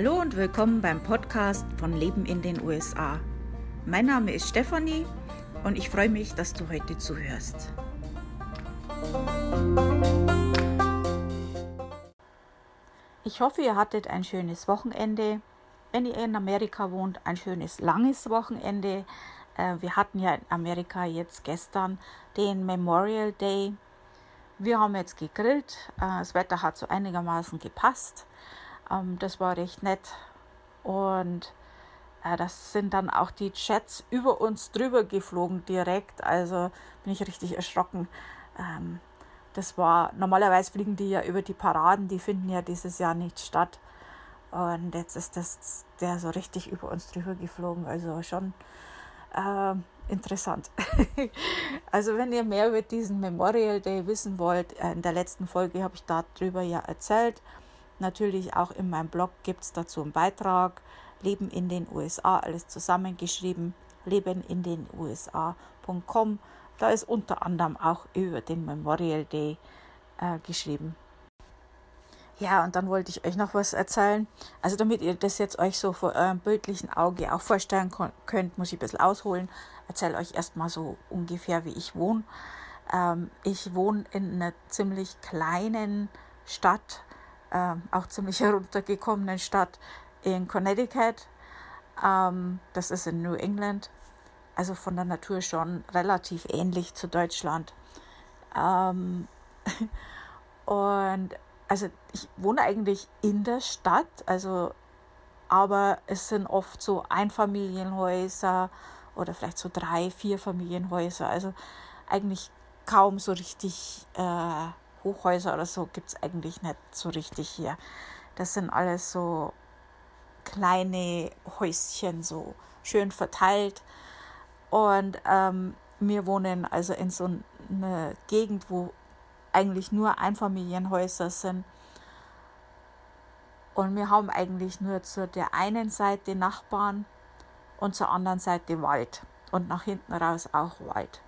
Hallo und willkommen beim Podcast von Leben in den USA. Mein Name ist Stefanie und ich freue mich, dass du heute zuhörst. Ich hoffe, ihr hattet ein schönes Wochenende. Wenn ihr in Amerika wohnt, ein schönes langes Wochenende. Äh, wir hatten ja in Amerika jetzt gestern den Memorial Day. Wir haben jetzt gegrillt. Äh, das Wetter hat so einigermaßen gepasst. Ähm, das war recht nett. Und äh, das sind dann auch die Jets über uns drüber geflogen direkt. Also bin ich richtig erschrocken. Ähm, das war, normalerweise fliegen die ja über die Paraden, die finden ja dieses Jahr nicht statt. Und jetzt ist das der so richtig über uns drüber geflogen. Also schon äh, interessant. also wenn ihr mehr über diesen Memorial Day wissen wollt, äh, in der letzten Folge habe ich darüber ja erzählt. Natürlich auch in meinem Blog gibt es dazu einen Beitrag. Leben in den USA, alles zusammengeschrieben. Leben in den USA.com. Da ist unter anderem auch über den Memorial Day äh, geschrieben. Ja, und dann wollte ich euch noch was erzählen. Also damit ihr das jetzt euch so vor eurem bildlichen Auge auch vorstellen könnt, muss ich ein bisschen ausholen. Erzähle euch erstmal so ungefähr, wie ich wohne. Ähm, ich wohne in einer ziemlich kleinen Stadt, äh, auch ziemlich heruntergekommenen Stadt in Connecticut. Ähm, das ist in New England. Also von der Natur schon relativ ähnlich zu Deutschland. Ähm, und also ich wohne eigentlich in der Stadt, also aber es sind oft so Einfamilienhäuser oder vielleicht so drei, vier Familienhäuser. Also eigentlich kaum so richtig äh, Hochhäuser oder so gibt es eigentlich nicht so richtig hier. Das sind alles so kleine Häuschen, so schön verteilt. Und ähm, wir wohnen also in so einer Gegend, wo eigentlich nur Einfamilienhäuser sind. Und wir haben eigentlich nur zu der einen Seite Nachbarn und zur anderen Seite Wald. Und nach hinten raus auch Wald.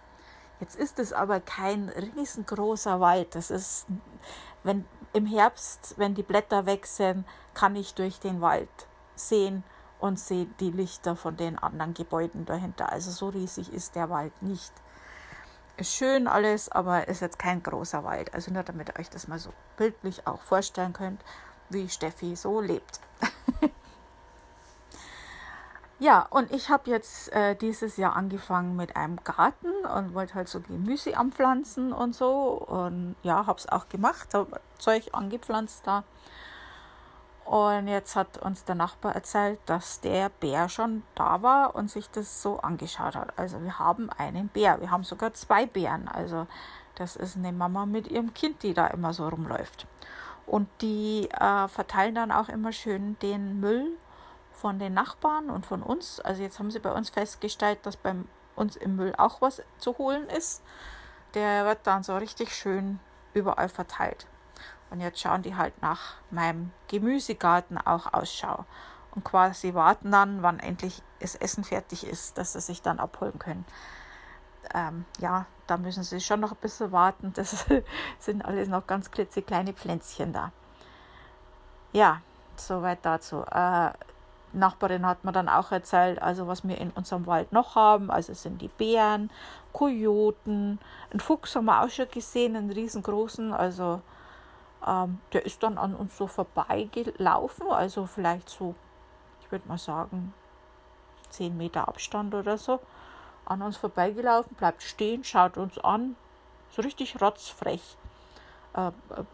Jetzt ist es aber kein riesengroßer Wald. Das ist, wenn im Herbst, wenn die Blätter sind, kann ich durch den Wald sehen und sehe die Lichter von den anderen Gebäuden dahinter. Also so riesig ist der Wald nicht. Ist schön alles, aber ist jetzt kein großer Wald. Also nur damit ihr euch das mal so bildlich auch vorstellen könnt, wie Steffi so lebt. ja, und ich habe jetzt äh, dieses Jahr angefangen mit einem Garten und wollte halt so Gemüse anpflanzen und so. Und ja, habe es auch gemacht, habe Zeug angepflanzt da. Und jetzt hat uns der Nachbar erzählt, dass der Bär schon da war und sich das so angeschaut hat. Also wir haben einen Bär. Wir haben sogar zwei Bären. Also das ist eine Mama mit ihrem Kind, die da immer so rumläuft. Und die äh, verteilen dann auch immer schön den Müll von den Nachbarn und von uns. Also jetzt haben sie bei uns festgestellt, dass bei uns im Müll auch was zu holen ist. Der wird dann so richtig schön überall verteilt. Und jetzt schauen die halt nach meinem Gemüsegarten auch Ausschau und quasi warten dann, wann endlich das Essen fertig ist, dass sie sich dann abholen können. Ähm, ja, da müssen sie schon noch ein bisschen warten. Das sind alles noch ganz klitzekleine Pflänzchen da. Ja, soweit dazu. Äh, Nachbarin hat mir dann auch erzählt, also was wir in unserem Wald noch haben. Also es sind die Bären, Kojoten, einen Fuchs haben wir auch schon gesehen, einen riesengroßen. Also ähm, der ist dann an uns so vorbeigelaufen, also vielleicht so, ich würde mal sagen, 10 Meter Abstand oder so, an uns vorbeigelaufen, bleibt stehen, schaut uns an, so richtig rotzfrech. Äh, ein äh,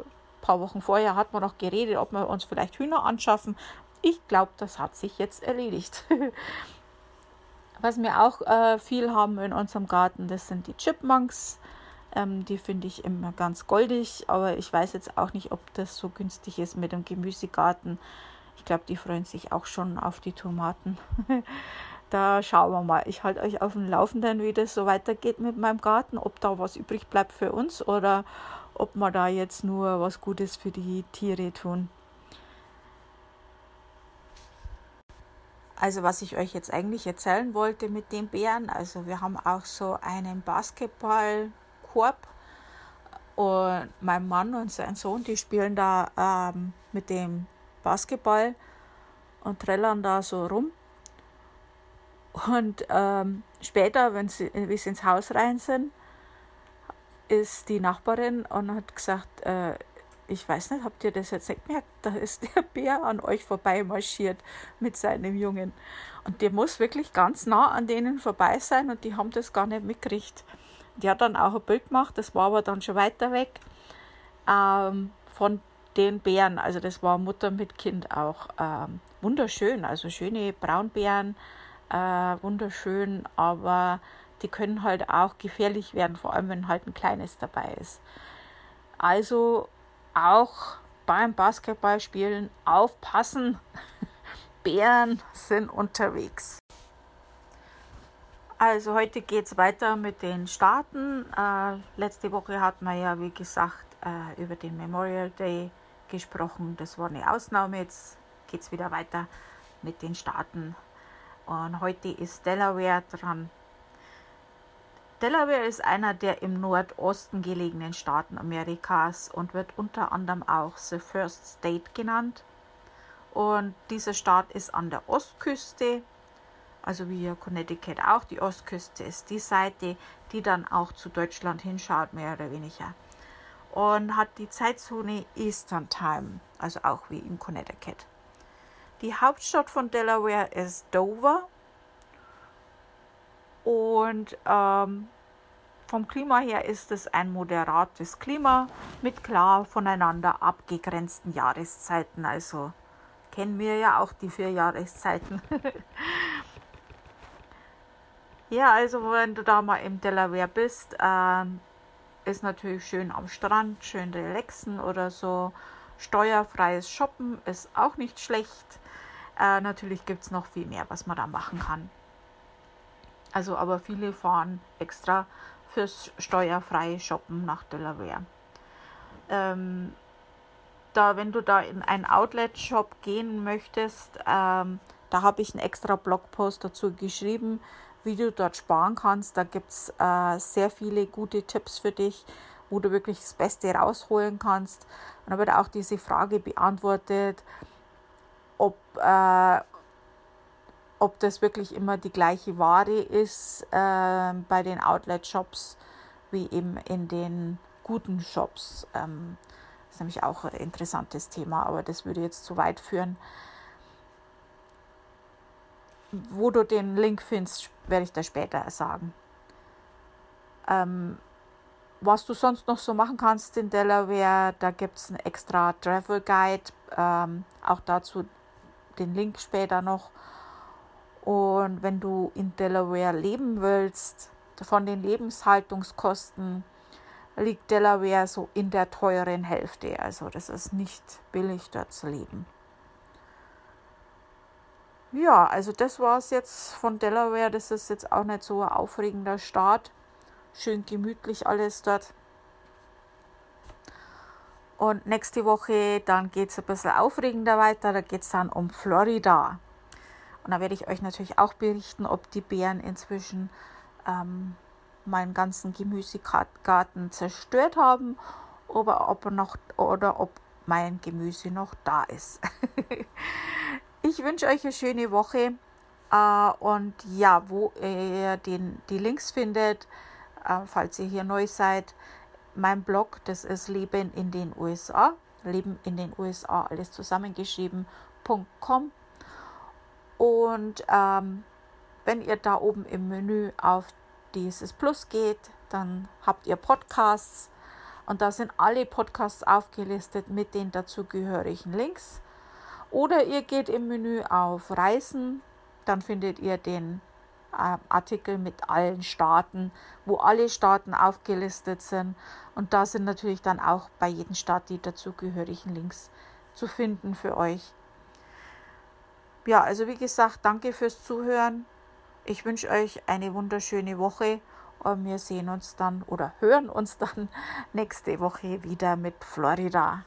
paar Wochen vorher hat man noch geredet, ob wir uns vielleicht Hühner anschaffen. Ich glaube, das hat sich jetzt erledigt. Was wir auch äh, viel haben in unserem Garten, das sind die Chipmunks. Ähm, die finde ich immer ganz goldig, aber ich weiß jetzt auch nicht, ob das so günstig ist mit dem Gemüsegarten. Ich glaube, die freuen sich auch schon auf die Tomaten. da schauen wir mal. Ich halte euch auf dem Laufenden, wie das so weitergeht mit meinem Garten, ob da was übrig bleibt für uns oder ob wir da jetzt nur was Gutes für die Tiere tun. Also was ich euch jetzt eigentlich erzählen wollte mit den Bären, also wir haben auch so einen Basketball Korb. Und mein Mann und sein Sohn, die spielen da ähm, mit dem Basketball. und trällern da so rum. Und ähm, später, wenn sie, wie sie ins Haus rein sind, ist die Nachbarin und hat gesagt, äh, ich weiß nicht, habt ihr das jetzt nicht gemerkt? Da ist der Bär an euch vorbei marschiert mit seinem Jungen. Und der muss wirklich ganz nah an denen vorbei sein und die haben das gar nicht mitgekriegt. Die hat dann auch ein Bild gemacht, das war aber dann schon weiter weg ähm, von den Bären. Also das war Mutter mit Kind auch ähm, wunderschön, also schöne Braunbären, äh, wunderschön, aber die können halt auch gefährlich werden, vor allem wenn halt ein kleines dabei ist. Also auch beim Basketballspielen aufpassen. Bären sind unterwegs. Also heute geht es weiter mit den Staaten. Äh, letzte Woche hatten wir ja, wie gesagt, äh, über den Memorial Day gesprochen. Das war eine Ausnahme. Jetzt geht es wieder weiter mit den Staaten. Und heute ist Delaware dran. Delaware ist einer der im Nordosten gelegenen Staaten Amerikas und wird unter anderem auch The First State genannt. Und dieser Staat ist an der Ostküste, also wie Connecticut auch. Die Ostküste ist die Seite, die dann auch zu Deutschland hinschaut, mehr oder weniger. Und hat die Zeitzone Eastern Time, also auch wie in Connecticut. Die Hauptstadt von Delaware ist Dover und ähm, vom Klima her ist es ein moderates Klima mit klar voneinander abgegrenzten Jahreszeiten. Also kennen wir ja auch die vier Jahreszeiten. ja, also wenn du da mal im Delaware bist, äh, ist natürlich schön am Strand, schön relaxen oder so. Steuerfreies Shoppen ist auch nicht schlecht. Äh, natürlich gibt es noch viel mehr, was man da machen kann. Also aber viele fahren extra fürs steuerfreie Shoppen nach Delaware. Ähm, da, wenn du da in einen Outlet-Shop gehen möchtest, ähm, da habe ich einen extra Blogpost dazu geschrieben, wie du dort sparen kannst. Da gibt es äh, sehr viele gute Tipps für dich, wo du wirklich das Beste rausholen kannst. Und da wird auch diese Frage beantwortet, ob, äh, ob das wirklich immer die gleiche Ware ist äh, bei den Outlet-Shops wie eben in den guten Shops. Ähm, das ist nämlich auch ein interessantes Thema, aber das würde jetzt zu weit führen. Wo du den Link findest, werde ich da später sagen. Ähm, was du sonst noch so machen kannst in Delaware, da gibt es einen extra Travel Guide, ähm, auch dazu den Link später noch. Und wenn du in Delaware leben willst, von den Lebenshaltungskosten liegt Delaware so in der teuren Hälfte. Also das ist nicht billig dort zu leben. Ja, also das war es jetzt von Delaware. Das ist jetzt auch nicht so ein aufregender Start. Schön gemütlich alles dort. Und nächste Woche, dann geht es ein bisschen aufregender weiter. Da geht es dann um Florida. Und da werde ich euch natürlich auch berichten, ob die Bären inzwischen ähm, meinen ganzen Gemüsegarten zerstört haben oder ob, noch, oder ob mein Gemüse noch da ist. ich wünsche euch eine schöne Woche. Äh, und ja, wo ihr den, die Links findet, äh, falls ihr hier neu seid, mein Blog, das ist Leben in den USA. Leben in den USA, alles zusammengeschrieben.com und ähm, wenn ihr da oben im Menü auf dieses Plus geht, dann habt ihr Podcasts und da sind alle Podcasts aufgelistet mit den dazugehörigen Links. Oder ihr geht im Menü auf Reisen, dann findet ihr den äh, Artikel mit allen Staaten, wo alle Staaten aufgelistet sind. Und da sind natürlich dann auch bei jedem Staat die dazugehörigen Links zu finden für euch ja, also wie gesagt, danke fürs Zuhören. Ich wünsche euch eine wunderschöne Woche und wir sehen uns dann oder hören uns dann nächste Woche wieder mit Florida.